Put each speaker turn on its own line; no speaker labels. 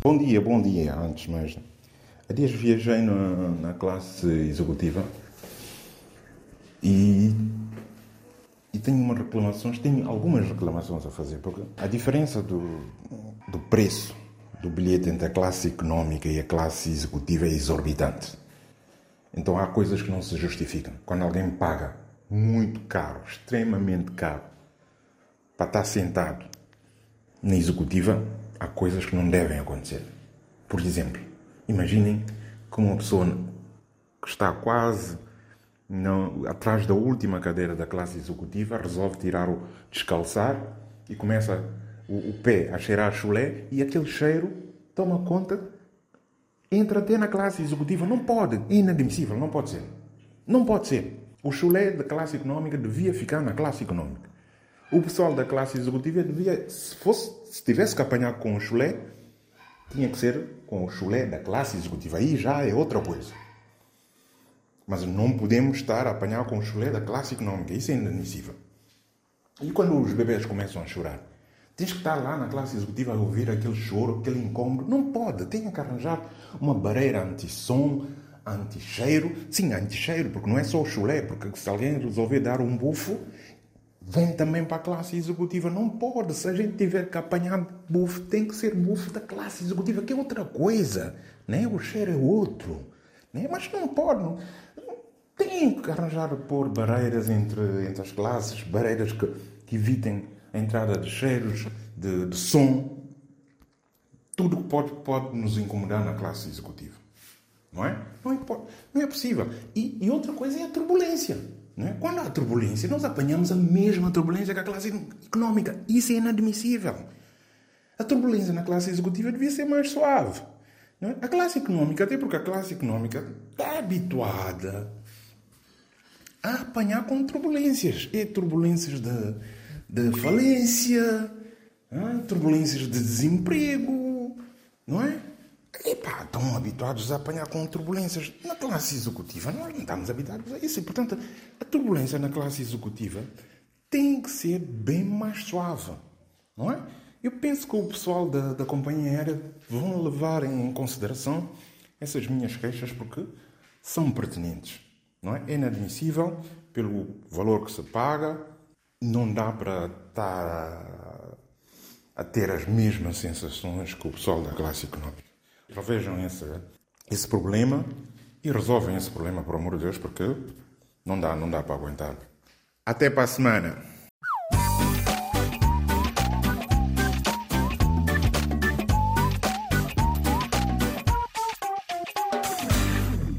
Bom dia, bom dia. Antes mais, há dias viajei na, na classe executiva e, e tenho tenho algumas reclamações a fazer, porque a diferença do, do preço do bilhete entre a classe económica e a classe executiva é exorbitante. Então há coisas que não se justificam. Quando alguém paga muito caro, extremamente caro, para estar sentado na executiva, há coisas que não devem acontecer. Por exemplo, imaginem que uma pessoa que está quase não, atrás da última cadeira da classe executiva resolve tirar o descalçar e começa o, o pé a cheirar chulé e aquele cheiro toma conta, entra até na classe executiva. Não pode, é inadmissível, não pode ser. Não pode ser. O chulé da classe económica devia ficar na classe económica. O pessoal da classe executiva devia, se fosse, se tivesse que apanhar com o chulé, tinha que ser com o chulé da classe executiva. Aí já é outra coisa. Mas não podemos estar a apanhar com o chulé da classe económica. Isso é inadmissível. E quando os bebês começam a chorar? Tens que estar lá na classe executiva a ouvir aquele choro, aquele incômodo. Não pode. Tem que arranjar uma barreira anti-som, anti-cheiro. Sim, anti-cheiro, porque não é só o chulé. Porque se alguém resolver dar um bufo, vem também para a classe executiva. Não pode. Se a gente tiver que apanhar bufo, tem que ser bufo da classe executiva, que é outra coisa. Né? O cheiro é outro. Né? Mas não pode. Não. Tem que arranjar pôr barreiras entre, entre as classes, barreiras que, que evitem a entrada de cheiros, de, de som, tudo que pode, pode nos incomodar na classe executiva. Não é? Não é, não é possível. E, e outra coisa é a turbulência. Não é? Quando há turbulência, nós apanhamos a mesma turbulência que a classe económica. Isso é inadmissível. A turbulência na classe executiva devia ser mais suave. Não é? A classe económica, até porque a classe económica está habituada a apanhar com turbulências. E turbulências de de falência, é? turbulências de desemprego, não é? Estão habituados a apanhar com turbulências. Na classe executiva, nós não estamos habituados a isso. E, portanto, a turbulência na classe executiva tem que ser bem mais suave, não é? Eu penso que o pessoal da, da companhia aérea vão levar em consideração essas minhas queixas porque são pertinentes, não é? É inadmissível pelo valor que se paga, não dá para estar a, ter as mesmas sensações que o pessoal da classe económica. Revejam esse, esse problema e resolvem esse problema, por amor de Deus, porque não dá, não dá para aguentar. Até para a semana.